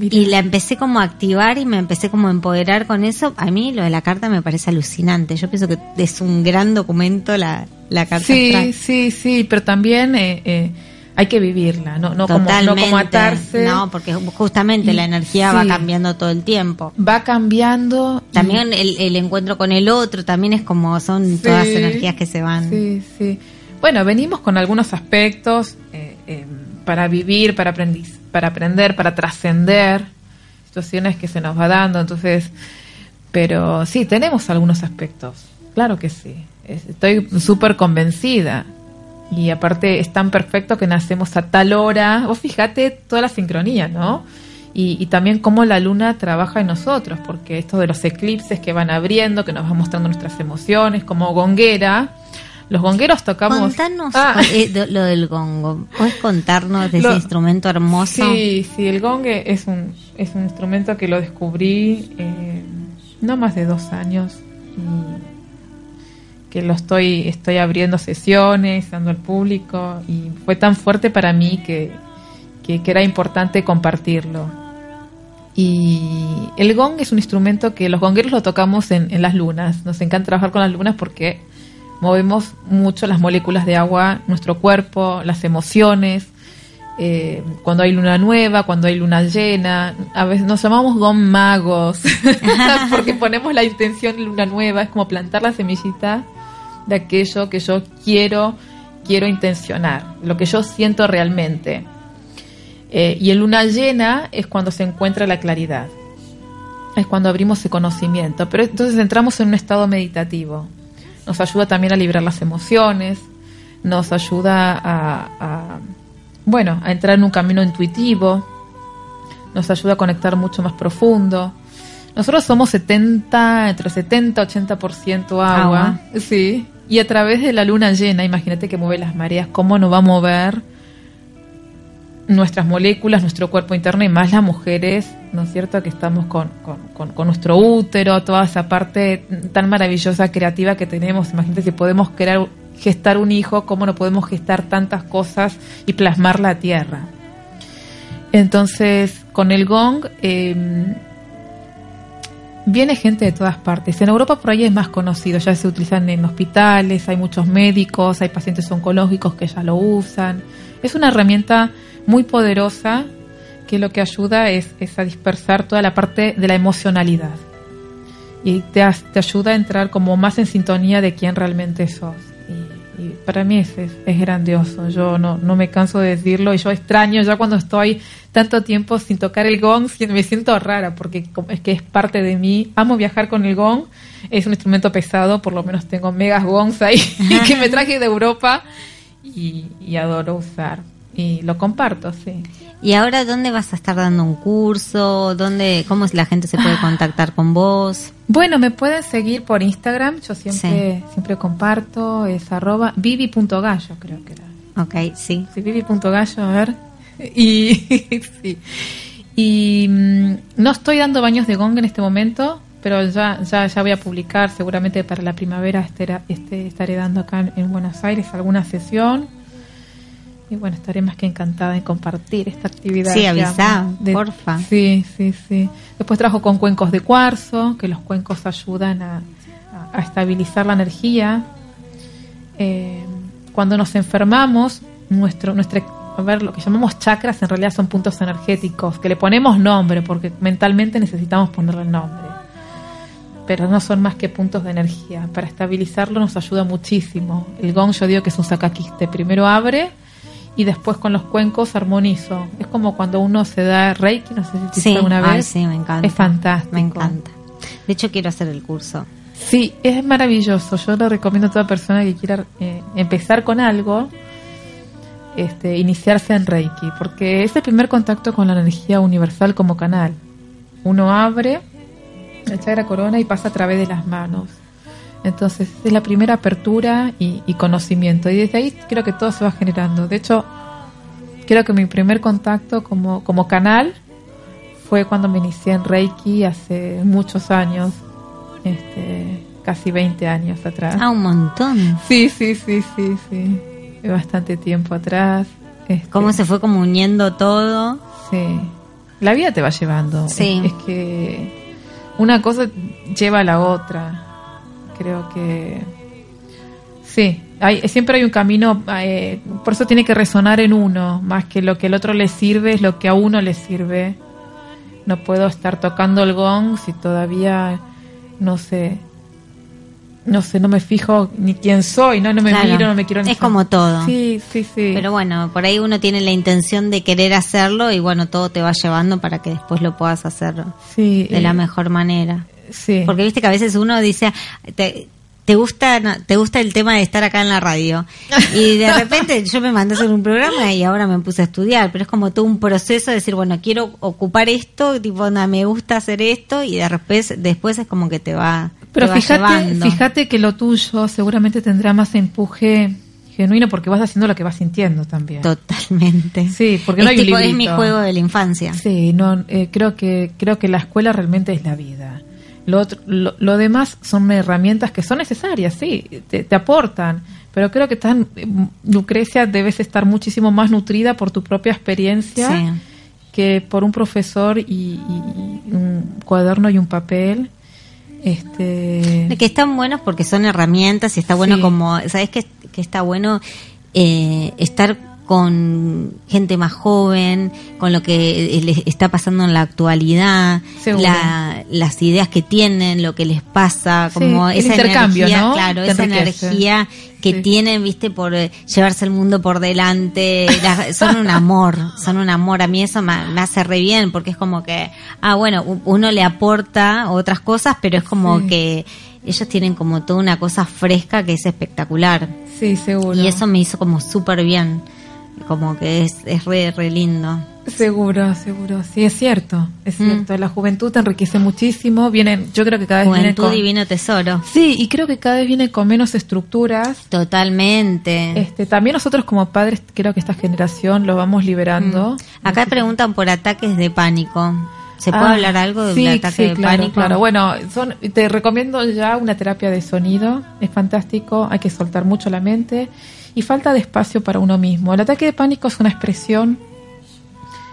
Y la empecé como a activar y me empecé como a empoderar con eso. A mí lo de la carta me parece alucinante. Yo pienso que es un gran documento la, la carta Sí, astral. sí, sí, pero también eh, eh, hay que vivirla, no, no, como, no como atarse. No, porque justamente Y- la energía va cambiando todo el tiempo. Va cambiando. y- También el, el encuentro con el otro, también es como son todas Sí, energías que se van. Sí, sí. Bueno, venimos con algunos aspectos eh, eh, para vivir, para, aprendiz, para aprender, para trascender situaciones que se nos va dando. Entonces, pero sí, tenemos algunos aspectos. Claro que sí. Es- Estoy súper convencida. Y aparte es tan perfecto que nacemos a tal hora. Vos fíjate toda la sincronía, ¿no? Y, y también cómo la luna trabaja en nosotros, porque esto de los eclipses que van abriendo, que nos van mostrando nuestras emociones, como gonguera. Los gongueros tocamos... Contanos Ah. eh, lo del gongo. ¿Puedes contarnos de Lo- ese instrumento hermoso? Sí, sí, el gong es un, es un instrumento que lo descubrí eh, no más de dos años y que lo estoy, estoy abriendo sesiones, dando al público y fue tan fuerte para mí que, que, que era importante compartirlo. Y el gong es un instrumento que los gongueros lo tocamos en, en las lunas. Nos encanta trabajar con las lunas porque movemos mucho las moléculas de agua, nuestro cuerpo, las emociones. eh, cuando hay luna nueva, cuando hay luna llena, a veces nos llamamos gong magos porque ponemos la intención de luna nueva, es como plantar la semillita de aquello que yo quiero, quiero intencionar, lo que yo siento realmente. Eh, y en luna llena es cuando se encuentra la claridad, es cuando abrimos ese conocimiento, pero entonces entramos en un estado meditativo. Nos ayuda también a liberar las emociones, nos ayuda a, a, bueno, a entrar en un camino intuitivo, nos ayuda a conectar mucho más profundo. Nosotros somos 70, entre 70 y 80% agua, Agua. sí, y a través de la luna llena, imagínate que mueve las mareas, cómo nos va a mover nuestras moléculas, nuestro cuerpo interno y más las mujeres, ¿no es cierto? Que estamos con, con, con- con nuestro útero, toda esa parte tan maravillosa, creativa que tenemos. Imagínate si podemos crear, gestar un hijo, cómo no podemos gestar tantas cosas y plasmar la tierra. Entonces, con el gong, eh, viene gente de todas partes. En Europa por ahí es más conocido, ya se utilizan en hospitales, hay muchos médicos, hay pacientes oncológicos que ya lo usan. Es una herramienta muy poderosa que lo que ayuda es, a dispersar toda la parte de la emocionalidad. Y te, ayuda a entrar como más en sintonía de quién realmente sos. Y, para mí es, es, es grandioso. Yo no, no me canso de decirlo y yo extraño ya cuando estoy tanto tiempo sin tocar el gong, me siento rara porque es que es parte de mí. Amo viajar con el gong. Es un instrumento pesado, por lo menos tengo megas gongs ahí que me traje de Europa y, y adoro usar. Y lo comparto, sí. ¿Y ahora dónde vas a estar dando un curso? ¿Dónde, ¿Cómo la gente se puede contactar con vos? Bueno, me pueden seguir por Instagram, yo siempre, siempre comparto, es arroba vivi.gallo creo que era. Ok, sí. Sí, vivi.gallo, a ver. Y, sí. y mm, no estoy dando baños de gong en este momento, pero ya, ya, ya voy a publicar, seguramente para la primavera este, estaré dando acá en, en Buenos Aires alguna sesión. Y bueno, estaré más que encantada en compartir esta actividad. Sí, avisá, amo. porfa. Sí, sí, sí. Después trabajo con cuencos de cuarzo, que los cuencos ayudan a, a- a estabilizar la energía. Eh, cuando nos enfermamos, nuestro, nuestra, a ver, lo que llamamos chakras en realidad son puntos energéticos, que le ponemos nombre, porque mentalmente necesitamos ponerle nombre. Pero no son más que puntos de energía. Para estabilizarlo nos ayuda muchísimo. El gong yo digo que es un sacaquiste. Primero abre y después con los cuencos armonizo. Es como cuando uno se da reiki, no sé si te Sí, alguna ay, vez. sí, me encanta. Es fantástico. Me encanta. De hecho, quiero hacer el curso. Sí, es maravilloso. Yo lo recomiendo a toda persona que quiera eh, empezar con algo, este, iniciarse en Reiki, porque es el primer contacto con la energía universal como canal. Uno abre el chakra corona y pasa a través de las manos. Entonces es la primera apertura y, y conocimiento. Y desde ahí creo que todo se va generando. De hecho, creo que mi primer contacto como, como canal fue cuando me inicié en Reiki hace muchos años, este, casi 20 años atrás. Ah, un montón. Sí, sí, sí, sí, sí. Bastante tiempo atrás. Este, ¿Cómo se fue como uniendo todo? Sí. La vida te va llevando. Sí. Es, es que una cosa lleva a la otra. Creo que. Sí. Hay, siempre hay un camino. eh, por eso tiene que resonar en uno. Más que lo que el otro le sirve, es lo que a uno le sirve. No puedo estar tocando el gong si todavía. No sé. No sé, no me fijo ni quién soy, no, no me Claro. miro, no me quiero ni Es como todo. Sí, sí, sí. Pero bueno, por ahí uno tiene la intención de querer hacerlo y bueno, todo te va llevando para que después lo puedas hacer sí, de la eh, mejor manera. Sí. Porque viste que a veces uno dice, te- te gusta te gusta el tema de estar acá en la radio y de repente yo me mandé a hacer un programa y ahora me puse a estudiar pero es como todo un proceso de decir bueno quiero ocupar esto tipo no, me gusta hacer esto y de repente después es como que te va Pero te va fíjate, llevando. fíjate que lo tuyo seguramente tendrá más empuje genuino porque vas haciendo lo que vas sintiendo también. totalmente Sí, porque es, no hay un tipo, es mi juego de la infancia Sí, no, eh, creo que creo que la escuela realmente es la vida. Lo, otro- lo, lo demás son herramientas que son necesarias, sí, te, te aportan, pero creo que tan, Lucrecia debes estar muchísimo más nutrida por tu propia experiencia Sí. que por un profesor y, y- y un cuaderno y un papel. Este, Que están buenos porque son herramientas y está bueno Sí. como, ¿sabes que, que está bueno eh, estar con gente más joven, con lo que les está pasando en la actualidad, la- las ideas que tienen, lo que les pasa, Sí, como el esa intercambio, energía, ¿no? claro, Te esa enriquece. energía que Sí. tienen, viste, por eh, llevarse el mundo por delante, las- son un amor, son un amor. A mí eso me, me hace re bien porque es como que, ah, bueno, uno le aporta otras cosas, pero es como Sí. que ellos tienen como toda una cosa fresca que es espectacular. sí, seguro. Y eso me hizo como súper bien, como que es, es re, re lindo. Seguro, seguro. Sí, es cierto, es Mm. cierto. La juventud te enriquece muchísimo. Vienen, yo creo que cada vez Juventud con... Divino Tesoro. Sí, y creo que cada vez viene con menos estructuras. Totalmente. Este, también nosotros como padres, creo que esta generación lo vamos liberando. Mm. Acá preguntan por ataques de pánico. ¿Se puede Ah, hablar algo del sí, ataque sí, de claro, pánico? Claro, bueno, son, te recomiendo ya una terapia de sonido, es fantástico, hay que soltar mucho la mente y falta de espacio para uno mismo. El ataque de pánico es una expresión,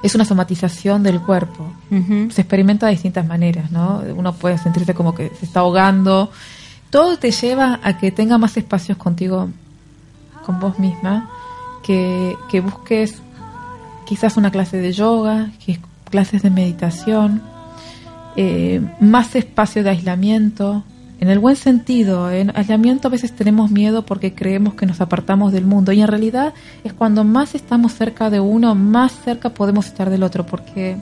es una somatización del cuerpo. Se experimenta de distintas maneras, ¿no? Uno puede sentirse como que se está ahogando. Todo te lleva a que tenga más espacios contigo, con vos misma, que, que busques quizás una clase de yoga, que- clases de meditación, eh, más espacio de aislamiento, en el buen sentido. En aislamiento a veces tenemos miedo porque creemos que nos apartamos del mundo y en realidad es cuando más estamos cerca de uno, más cerca podemos estar del otro, porque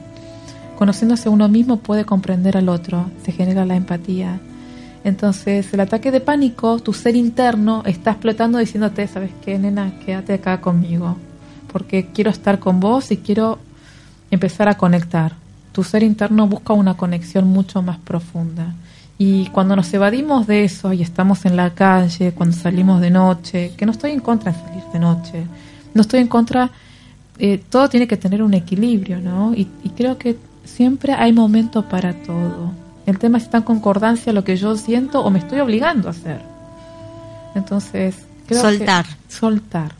conociéndose uno mismo puede comprender al otro, se genera la empatía. Entonces, el ataque de pánico, tu ser interno está explotando diciéndote, ¿sabes qué, nena? Quédate acá conmigo, porque quiero estar con vos y quiero empezar a conectar. Tu ser interno busca una conexión mucho más profunda. Y cuando nos evadimos de eso y estamos en la calle, cuando salimos de noche, que no estoy en contra de salir de noche, no estoy en contra, eh, todo tiene que tener un equilibrio, ¿no? Y, y creo que siempre hay momento para todo. El tema es si está en concordancia lo que yo siento o me estoy obligando a hacer. Entonces, creo que- Soltar. soltar.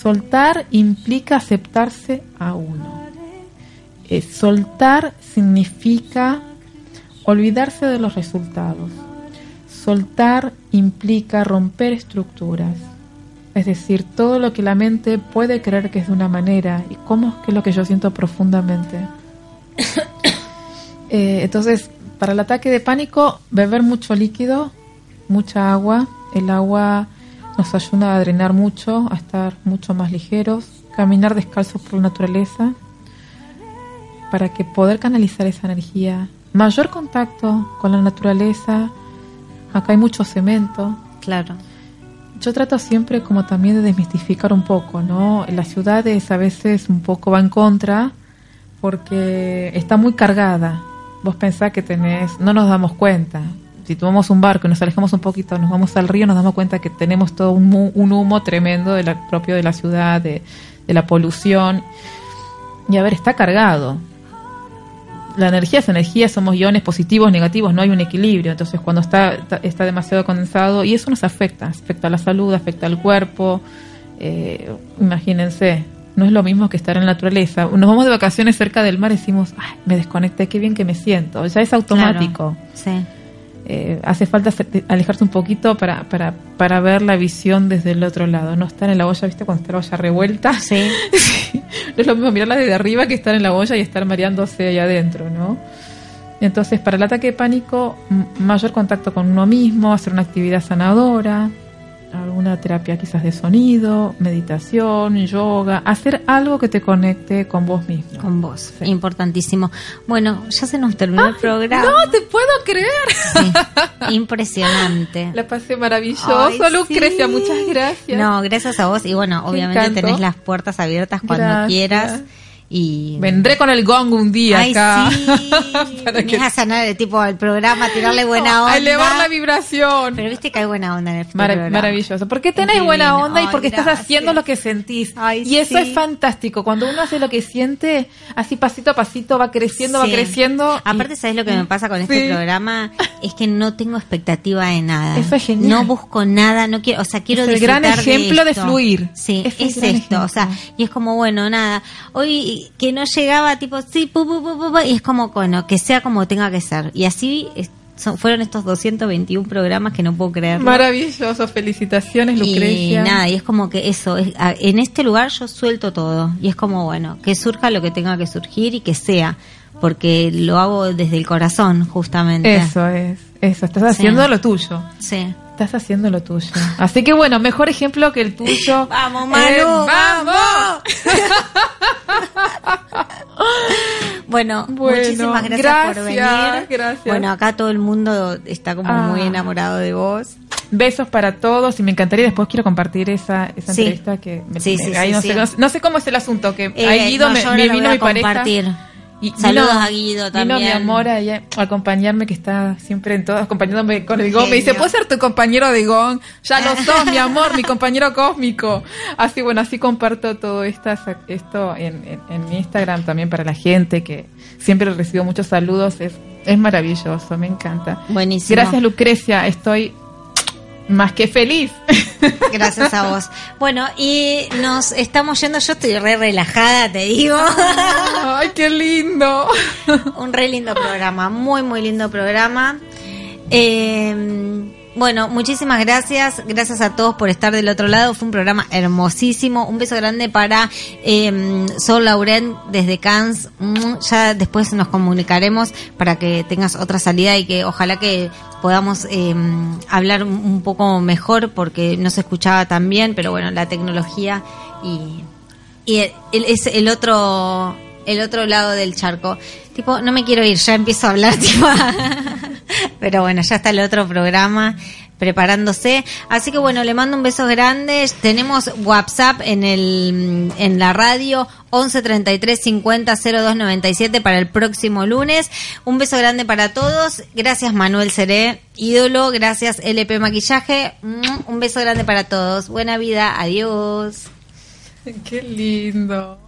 Soltar implica aceptarse a uno. Eh, soltar significa olvidarse de los resultados. Soltar implica romper estructuras. Es decir, todo lo que la mente puede creer que es de una manera y cómo es que es lo que yo siento profundamente. Eh, entonces, para el ataque de pánico, beber mucho líquido, mucha agua. El agua nos ayuda a drenar mucho, a estar mucho más ligeros. Caminar descalzos por la naturaleza para que poder canalizar esa energía. Mayor contacto con la naturaleza. Acá hay mucho cemento. Claro. Yo trato siempre como también de desmistificar un poco, ¿no? Las ciudades a veces un poco va en contra porque está muy cargada. Vos pensás que tenés, no nos damos cuenta. Si tomamos un barco y nos alejamos un poquito, nos vamos al río, nos damos cuenta que tenemos todo un, mu- un humo tremendo de la- propio de la ciudad, de, de la polución. Y a ver, está cargado. La energía es energía, somos iones positivos, negativos, no hay un equilibrio. Entonces, cuando está, está, demasiado condensado, y eso nos afecta, afecta a la salud, afecta al cuerpo. Eh, imagínense, no es lo mismo que estar en la naturaleza. Nos vamos de vacaciones cerca del mar y decimos, Ay, me desconecté, qué bien que me siento. Ya es automático. Claro. Sí. Eh, hace falta se- alejarse un poquito para, para, para ver la visión desde el otro lado. No estar en la olla, ¿viste? Cuando está la olla revuelta. Sí. no es lo mismo mirarla desde arriba que estar en la olla y estar mareándose ahí adentro, ¿no? Entonces, para el ataque de pánico, mayor contacto con uno mismo, hacer una actividad sanadora, alguna terapia quizás de sonido, meditación, yoga, hacer algo que te conecte con vos mismo. Con vos, importantísimo. Bueno, ya se nos terminó el programa. No te puedo creer. Sí, impresionante. La pasé maravilloso, Ay, Lucrecia, sí. muchas gracias. No, gracias a vos. Y bueno, obviamente tenés las puertas abiertas cuando Gracias. quieras. Y Vendré con el gong un día Ay, acá. sí. Para que- a sanar el tipo al programa, tirarle buena onda. A elevar la vibración. Pero viste que hay buena onda en el Mara- programa. maravilloso. Porque tenés Divino. buena onda y Ay, porque estás haciendo lo que sentís. Ay, y eso sí. es fantástico. Cuando uno hace lo que siente, así pasito a pasito va creciendo, va creciendo. y- Aparte, ¿sabes lo que me pasa con este programa? Es que no tengo expectativa de nada. Eso es genial. No busco nada, no quiero, o sea, quiero Es el gran ejemplo de esto. fluir. Sí, Es esto, o sea, y es como, bueno, nada, hoy que no llegaba, tipo, sí, pu, y es como, bueno, que sea como tenga que ser. Y así es- son- fueron estos 221 programas que no puedo creer. Maravilloso. Felicitaciones, Lucrecia. Y nada, y es como que eso, es- a- en este lugar yo suelto todo. Y es como, bueno, que surja lo que tenga que surgir y que sea. Porque lo hago desde el corazón, justamente. Eso es. Eso. Estás haciendo lo tuyo. Sí. Estás haciendo lo tuyo. Así que bueno, mejor ejemplo que el tuyo. Vamos, Manu, Eh, vamos. Bueno, Bueno, muchísimas gracias, por venir. gracias. Bueno, acá todo el mundo está como Ah. muy enamorado de vos. Besos para todos y me encantaría después quiero compartir esa, esa Sí. entrevista que me, Sí, me- sí, ahí no. Sé, no, sé cómo es el asunto que Eh, ahí Guido no, me, me vino mi pareja compartir. Y Saludos vino- a Guido vino también. mi amor a acompañarme que está siempre en todo acompañándome con el gong me dice ¿puedo ser tu compañero de gong? ya lo sos mi amor mi compañero cósmico así bueno así comparto todo esta, esto en, en- en mi Instagram también para la gente que siempre recibo muchos saludos es, es maravilloso me encanta Buenísimo. gracias Lucrecia estoy más que feliz Gracias a vos. Bueno, y nos estamos yendo. Yo estoy re relajada, te digo. Ay, qué lindo. Un re lindo programa, muy, muy lindo programa. Eh, bueno, muchísimas gracias. Gracias a todos por estar del otro lado. Fue un programa hermosísimo. Un beso grande para eh, Sol Laurent desde Cannes. Ya después nos comunicaremos para que tengas otra salida y que ojalá que podamos eh, hablar un- poco mejor porque no se escuchaba tan bien, pero bueno, la tecnología y y el- es el otro el otro lado del charco. Tipo, no me quiero ir, ya empiezo a hablar, tipo. Pero bueno, ya está el otro programa preparándose. Así que bueno, le mando un beso grande. Tenemos WhatsApp en el en la radio 11 33 50 02 97 para el próximo lunes. Un beso grande para todos. Gracias Manuel Seré, ídolo. Gracias LP Maquillaje. Un beso grande para todos. Buena vida. Adiós. Qué lindo.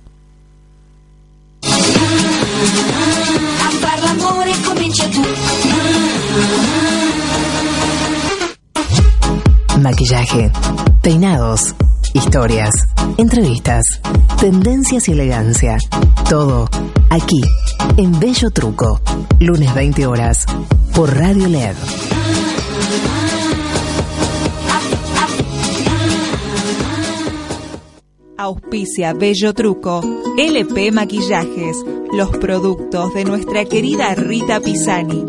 Comincia. Maquillaje, peinados, historias, entrevistas, tendencias y elegancia. Todo aquí, en Bello Truco. Lunes 20 horas, por Radio LED. Auspicia Bello Truco, LP Maquillajes, los productos de nuestra querida Rita Pisani.